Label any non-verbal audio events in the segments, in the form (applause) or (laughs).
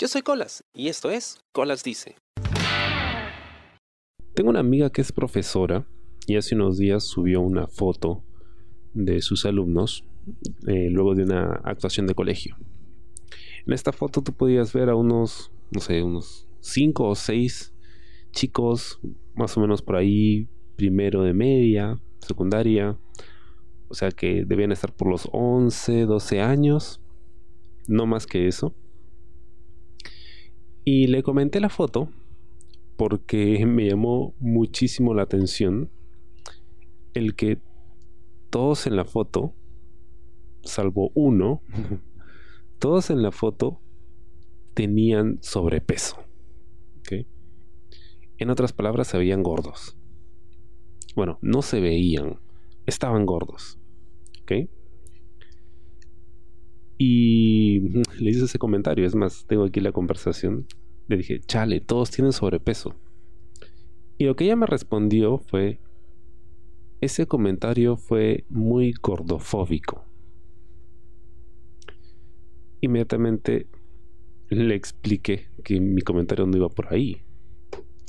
Yo soy Colas y esto es Colas Dice. Tengo una amiga que es profesora y hace unos días subió una foto de sus alumnos eh, luego de una actuación de colegio. En esta foto tú podías ver a unos, no sé, unos 5 o 6 chicos, más o menos por ahí, primero de media, secundaria, o sea que debían estar por los 11, 12 años, no más que eso. Y le comenté la foto porque (laughs) me llamó muchísimo la atención el que todos en la foto, salvo uno, (laughs) todos en la foto tenían sobrepeso. En otras palabras, se veían gordos. Bueno, no se veían, estaban gordos. ¿Ok? Y (laughs) le hice ese comentario, es más, tengo aquí la conversación. Le dije, chale, todos tienen sobrepeso. Y lo que ella me respondió fue, ese comentario fue muy gordofóbico. Inmediatamente le expliqué que mi comentario no iba por ahí,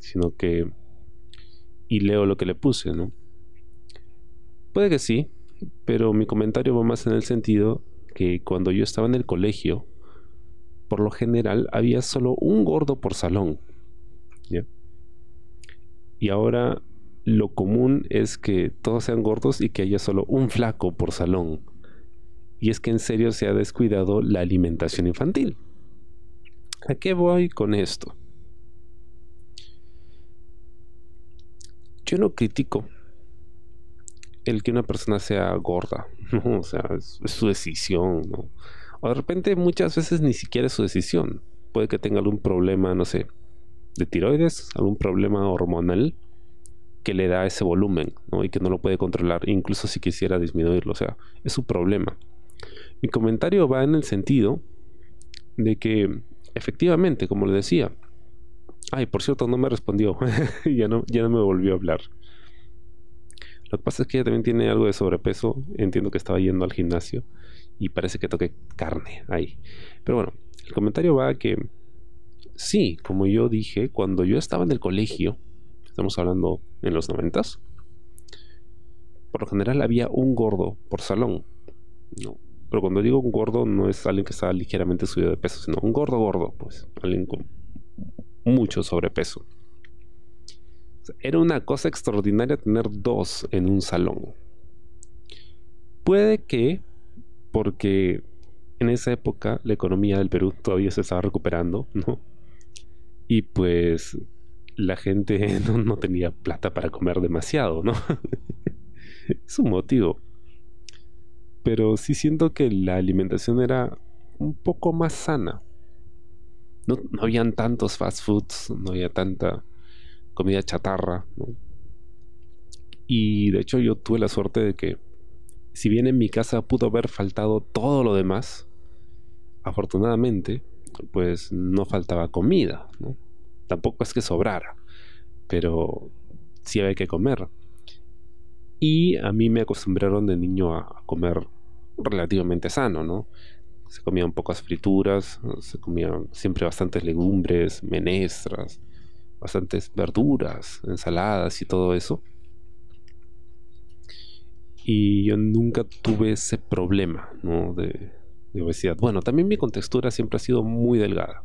sino que... Y leo lo que le puse, ¿no? Puede que sí, pero mi comentario va más en el sentido que cuando yo estaba en el colegio, por lo general había solo un gordo por salón. Y ahora lo común es que todos sean gordos y que haya solo un flaco por salón. Y es que en serio se ha descuidado la alimentación infantil. ¿A qué voy con esto? Yo no critico el que una persona sea gorda, (laughs) O sea, es, su decisión, ¿no? O de repente muchas veces ni siquiera es su decisión. Puede que tenga algún problema, no sé, de tiroides, algún problema hormonal que le da ese volumen, ¿no? Y que no lo puede controlar, incluso si quisiera disminuirlo. O sea, es su problema. Mi comentario va en el sentido de que, efectivamente, como le decía, ay, por cierto, no me respondió, (laughs) ya, no, ya no me volvió a hablar. Lo que pasa es que ella también tiene algo de sobrepeso. Entiendo que estaba yendo al gimnasio y parece que toque carne ahí. Pero bueno, el comentario va a que sí, como yo dije, cuando yo estaba en el colegio, estamos hablando en los noventas, por lo general había un gordo por salón. No. Pero cuando digo un gordo no es alguien que está ligeramente subido de peso, sino un gordo gordo, pues alguien con mucho sobrepeso. Era una cosa extraordinaria tener dos en un salón. Puede que, porque en esa época la economía del Perú todavía se estaba recuperando, ¿no? Y pues la gente (laughs) no, tenía plata para comer demasiado, ¿no? (laughs) es un motivo. Pero sí siento que la alimentación era un poco más sana. No, no habían tantos fast foods, no había tanta comida chatarra. Y de hecho yo tuve la suerte de que, si bien en mi casa pudo haber faltado todo lo demás, afortunadamente, pues no faltaba comida. Tampoco es que sobrara, pero sí había que comer. Y a mí me acostumbraron de niño a comer relativamente sano, ¿no? Se comían pocas frituras, se comían siempre bastantes legumbres, menestras, bastantes verduras, ensaladas y todo eso. Y yo nunca tuve ese problema de, obesidad. Bueno, también mi contextura siempre ha sido muy delgada,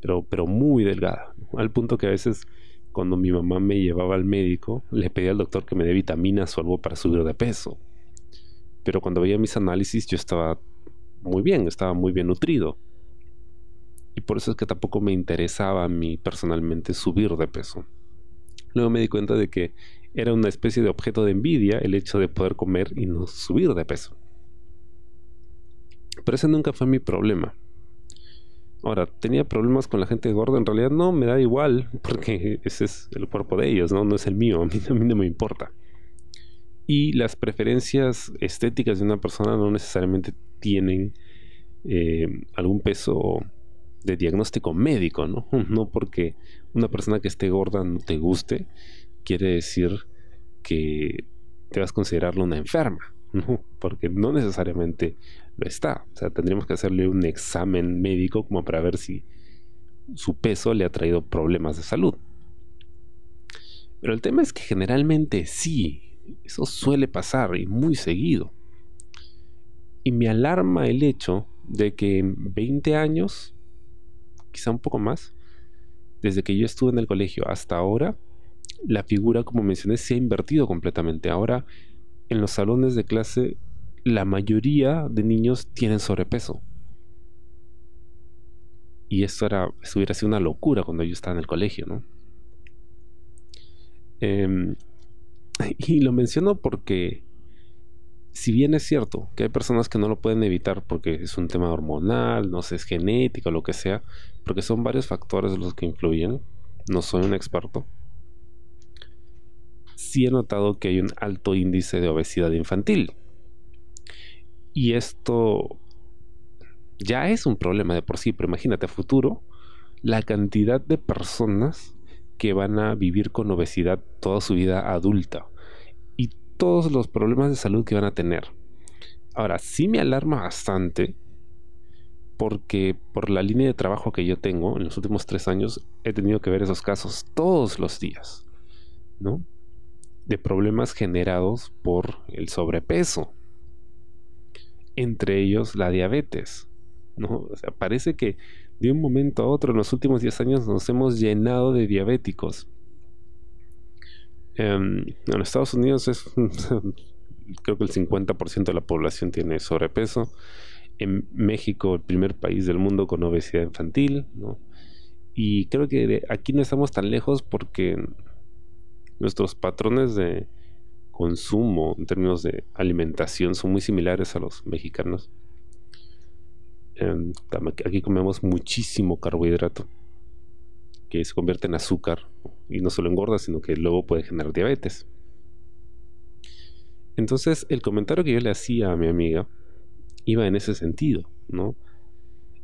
pero, pero muy delgada, al punto que a veces cuando mi mamá me llevaba al médico, le pedía al doctor que me dé vitaminas o algo para subir de peso. Pero cuando veía mis análisis yo estaba muy bien, estaba muy bien nutrido. Y por eso es que tampoco me interesaba a mí personalmente subir de peso. Luego me di cuenta de que era una especie de objeto de envidia el hecho de poder comer y no subir de peso. Pero ese nunca fue mi problema. Ahora, ¿tenía problemas con la gente gorda? En realidad no, me da igual, (laughs) porque ese es el cuerpo de ellos, ¿no? No es el mío, a mí, (laughs) no me importa. Y las preferencias estéticas de una persona no necesariamente tienen eh, algún peso de diagnóstico médico, ¿no? (laughs) No porque una persona que esté gorda no te guste, quiere decir que a considerarlo una enferma. Porque no necesariamente lo está. O sea, tendríamos que hacerle un examen médico como para ver si su peso le ha traído problemas de salud. Pero el tema es que generalmente sí, eso suele pasar y muy seguido. Y me alarma el hecho de que en 20 años, quizá un poco más, desde que yo estuve en el colegio hasta ahora, la figura, como mencioné, se ha invertido completamente. Ahora, en los salones de clase, la mayoría de niños tienen sobrepeso. Y esto, era, hubiera sido una locura cuando yo estaba en el colegio, ¿no? Em, (laughs) y lo menciono porque, si bien es cierto que hay personas que no lo pueden evitar porque es un tema hormonal, no sé, es genético, lo que sea, porque son varios factores los que influyen, no soy un experto, sí he notado que hay un alto índice de obesidad infantil. Y esto ya es un problema de por sí, pero imagínate a futuro la cantidad de personas que van a vivir con obesidad toda su vida adulta y todos los problemas de salud que van a tener. Ahora, sí me alarma bastante porque por la línea de trabajo que yo tengo en los últimos tres años he tenido que ver esos casos todos los días, ¿no? De problemas generados por el sobrepeso, entre ellos la diabetes, ¿no? O sea, parece que de un momento a otro, en los últimos 10 años, nos hemos llenado de diabéticos. Em, en Estados Unidos es, (laughs) creo que el 50% de la población tiene sobrepeso. En México, el primer país del mundo con obesidad infantil, Y creo que aquí no estamos tan lejos porque nuestros patrones de consumo en términos de alimentación son muy similares a los mexicanos. Em, aquí comemos muchísimo carbohidrato que se convierte en azúcar y no solo engorda, sino que luego puede generar diabetes. Entonces, el comentario que yo le hacía a mi amiga iba en ese sentido, ¿no?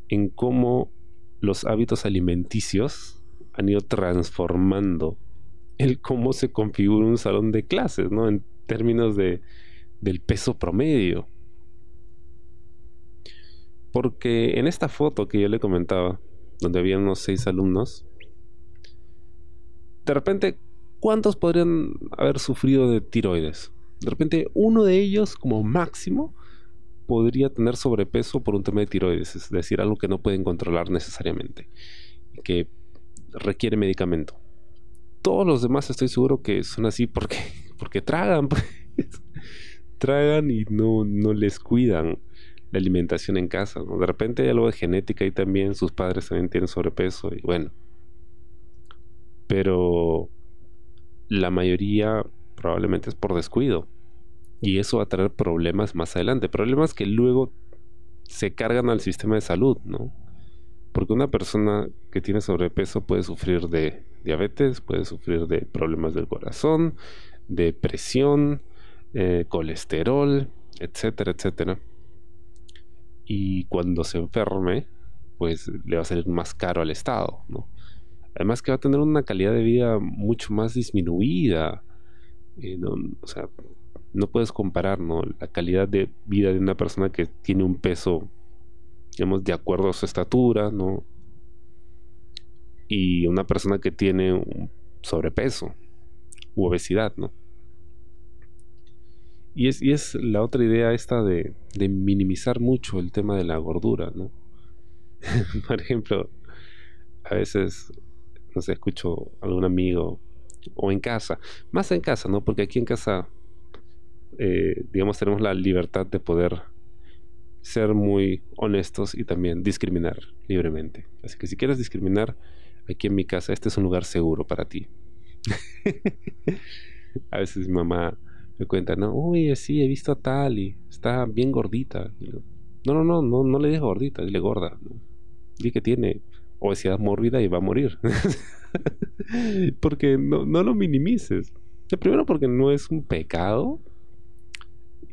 En cómo los hábitos alimenticios han ido transformando el cómo se configura un salón de clases, ¿no? En términos de, del peso promedio. Porque en esta foto que yo le comentaba, donde había unos seis alumnos, de repente, ¿cuántos podrían haber sufrido de tiroides? De repente, uno de ellos, como máximo, podría tener sobrepeso por un tema de tiroides, es decir, algo que no pueden controlar necesariamente, que requiere medicamento. Todos los demás estoy seguro que son así porque, (laughs) porque tragan, (laughs) pues. tragan y no, no les cuidan la alimentación en casa. De repente hay algo de genética y también sus padres también tienen sobrepeso y bueno. Pero la mayoría probablemente es por descuido. Y eso va a traer problemas más adelante. Problemas que luego se cargan al sistema de salud, ¿no? Porque una persona que tiene sobrepeso puede sufrir de diabetes, puede sufrir de problemas del corazón, de presión, eh, colesterol, etcétera, etcétera y cuando se enferme, pues le va a salir más caro al Estado, ¿no? Además que va a tener una calidad de vida mucho más disminuida. Eh, o sea, no puedes comparar ¿no? la calidad de vida de una persona que tiene un peso, digamos, de acuerdo a su estatura, ¿no? Y una persona que tiene un sobrepeso u obesidad, ¿no? Y es, y es la otra idea esta de, minimizar mucho el tema de la gordura, ¿no? (laughs) Por ejemplo, a veces, no sé, escucho a algún amigo o en casa, más en casa, ¿no? Porque aquí en casa, eh, digamos, tenemos la libertad de poder ser muy honestos y también discriminar libremente. Así que si quieres discriminar, aquí en mi casa, este es un lugar seguro para ti. (laughs) a veces mi mamá me cuentan, ¿no? Uy, sí, he visto a tal y está bien gordita. no, no, no, no, no le digas gordita, dile gorda. Dile que tiene obesidad mórbida y va a morir. (laughs) porque no, no lo minimices. Primero porque no es un pecado.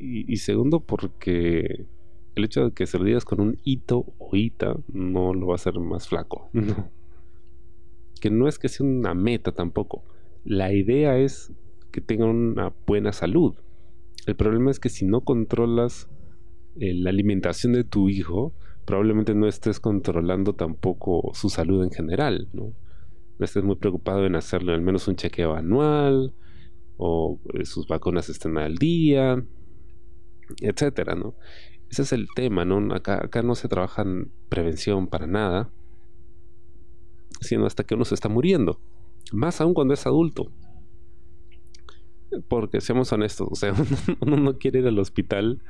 Y, segundo porque el hecho de que se lo digas con un hito o hita no lo va a hacer más flaco. (laughs) Que no es que sea una meta tampoco. La idea es que tengan una buena salud. El problema es que si no controlas eh, la alimentación de tu hijo, probablemente no estés controlando tampoco su salud en general, ¿no? Estés muy preocupado en hacerle al menos un chequeo anual o eh, sus vacunas estén al día, etcétera, ¿no? Ese es el tema, ¿no? Acá, acá no se trabaja en prevención para nada, sino hasta que uno se está muriendo. Más aún cuando es adulto. Porque seamos honestos, o sea, (laughs) uno no quiere ir al hospital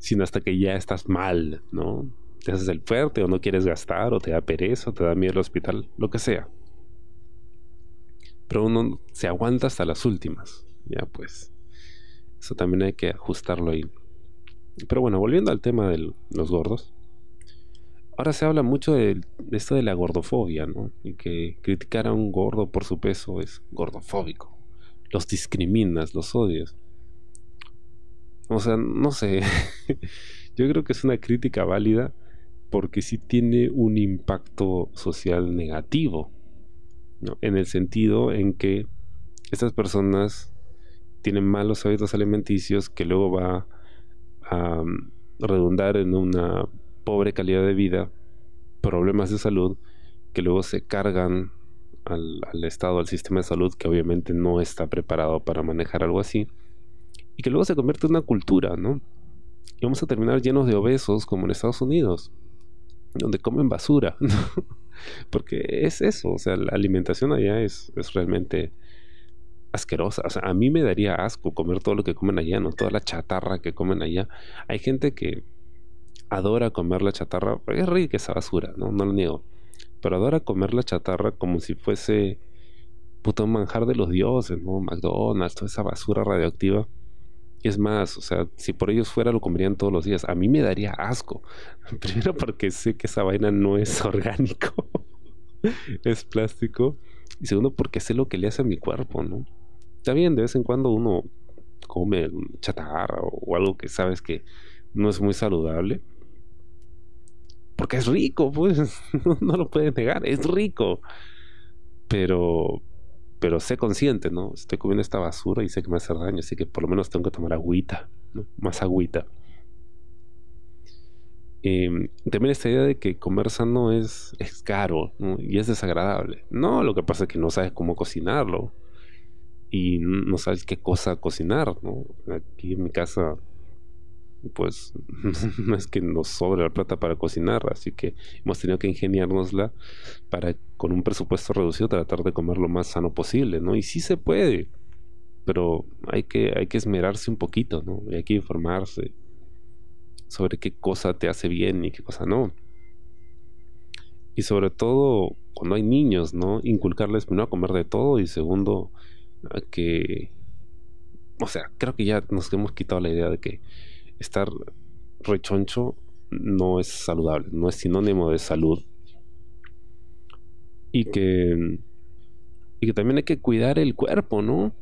sino hasta que ya estás mal, ¿no? Te haces el fuerte o no quieres gastar o te da pereza o te da miedo el hospital, lo que sea. Pero uno se aguanta hasta las últimas, ya pues. Eso también hay que ajustarlo ahí. Pero bueno, volviendo al tema de los gordos. Ahora se habla mucho de, esto de la gordofobia, ¿no? Y que criticar a un gordo por su peso es gordofóbico. Los discriminas, los odias. O sea, no sé. (laughs) Yo creo que es una crítica válida porque sí tiene un impacto social negativo. En el sentido en que estas personas tienen malos hábitos alimenticios que luego va a mm, redundar en una pobre calidad de vida, problemas de salud que luego se cargan al, al Estado, al sistema de salud que obviamente no está preparado para manejar algo así y que luego se convierte en una cultura, ¿no? Y vamos a terminar llenos de obesos como en Estados Unidos, donde comen basura, (laughs) ¿no? Porque es eso, o sea, la alimentación allá es, es realmente asquerosa. O sea, a mí me daría asco comer todo lo que comen allá, ¿no? Toda la chatarra que comen allá. Hay gente que adora comer la chatarra, es rica esa basura, ¿no? No lo niego. Pero adora comer la chatarra como si fuese puto manjar de los dioses, ¿no? McDonald's, toda esa basura radioactiva. Es más, o sea, si por ellos fuera lo comerían todos los días. A mí me daría asco. (laughs) Primero porque sé que esa vaina no es (laughs) orgánico. es plástico. Y segundo porque sé lo que le hace a mi cuerpo, ¿no? Está bien, de vez en cuando uno come chatarra o algo que sabes que no es muy saludable. Porque es rico, pues. (laughs) no lo puedes negar, es rico. Pero, pero sé consciente, ¿no? Estoy comiendo esta basura y sé que me hace daño, así que por lo menos tengo que tomar agüita, ¿no? Más agüita. Em, también esta idea de que comer sano es, es caro y es desagradable. No, lo que pasa es que no sabes cómo cocinarlo y no sabes qué cosa cocinar, ¿no? Aquí en mi casa pues (laughs) no es que nos sobre la plata para cocinar, así que hemos tenido que ingeniárnosla para con un presupuesto reducido tratar de comer lo más sano posible, ¿no? Y sí se puede, pero hay que, hay que esmerarse un poquito, ¿no? hay que informarse sobre qué cosa te hace bien y qué cosa no. Y sobre todo cuando hay niños, ¿no? Inculcarles primero a comer de todo y segundo a que... O sea, creo que ya nos hemos quitado la idea de que estar rechoncho no es saludable, no es sinónimo de salud. Y que, y que también hay que cuidar el cuerpo, ¿no?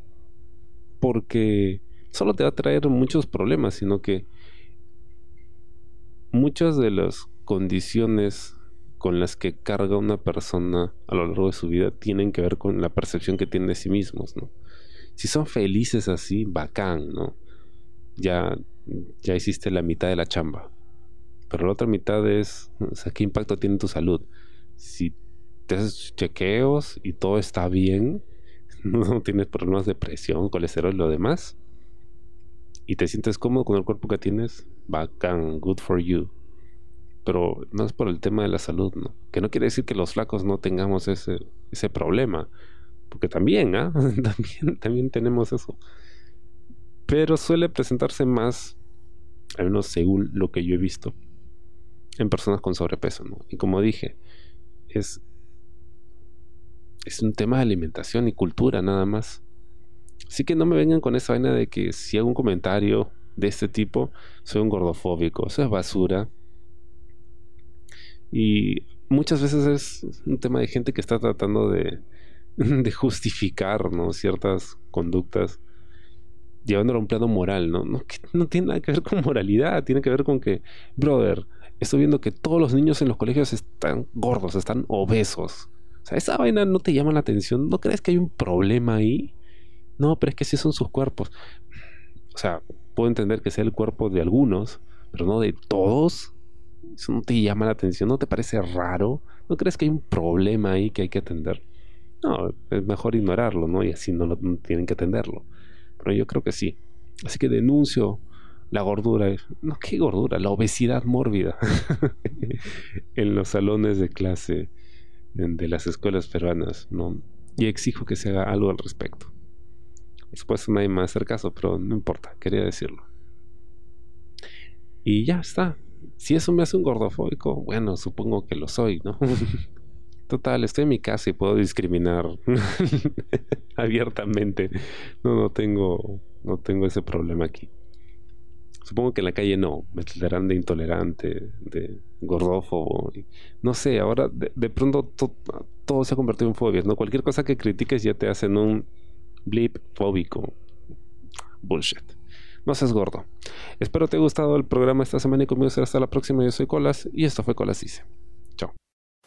Porque solo te va a traer muchos problemas, sino que muchas de las condiciones con las que carga una persona a lo largo de su vida tienen que ver con la percepción que tiene de sí mismos, ¿no? Si son felices así, bacán, ¿no? Ya ya hiciste la mitad de la chamba. Pero la otra mitad es, ¿qué impacto tiene en tu salud? Si te haces chequeos y todo está bien, (laughs) no tienes problemas de presión, colesterol y lo demás, y te sientes cómodo con el cuerpo que tienes, bacán, good for you. Pero no es por el tema de la salud, ¿no? Que no quiere decir que los flacos no tengamos ese, ese problema. Porque también, ¿ah? (laughs) también, también tenemos eso. Pero suele presentarse más al menos según lo que yo he visto, en personas con sobrepeso. Y como dije, es, es un tema de alimentación y cultura nada más. Así que no me vengan con esa vaina de que si hago un comentario de este tipo, soy un gordofóbico. Eso es basura. Y muchas veces es un tema de gente que está tratando de, (laughs) de justificar ¿no? ciertas conductas llevándolo a un plano moral, ¿no? No, no tiene nada que ver con moralidad, tiene que ver con que, brother, estoy viendo que todos los niños en los colegios están gordos, están obesos. O sea, esa vaina no te llama la atención, ¿no crees que hay un problema ahí? No, pero es que sí son sus cuerpos. O sea, puedo entender que sea el cuerpo de algunos, pero no de todos. Eso no te llama la atención, no te parece raro, no crees que hay un problema ahí que hay que atender. No, es mejor ignorarlo, ¿no? Y así no, lo, tienen que atenderlo. Pero yo creo que sí. Así que denuncio la gordura, no, ¿qué gordura? La obesidad mórbida (laughs) en los salones de clase de las escuelas peruanas, ¿no? Y exijo que se haga algo al respecto. Por supuesto, nadie me va a hacer caso, pero no importa, quería decirlo. Y ya está. Si eso me hace un gordofóbico, bueno, supongo que lo soy, ¿no? (laughs) Total, estoy en mi casa y puedo discriminar (laughs) abiertamente. No, no tengo, no tengo ese problema aquí. Supongo que en la calle no, me tildarán de intolerante, de gordófobo. No sé, ahora de, pronto todo se ha convertido en fobias, ¿no? Cualquier cosa que critiques ya te hacen un blip fóbico. Bullshit. No seas gordo. Espero te haya gustado el programa esta semana y conmigo será hasta la próxima. Yo soy Colas y esto fue Colas Dice. Chao.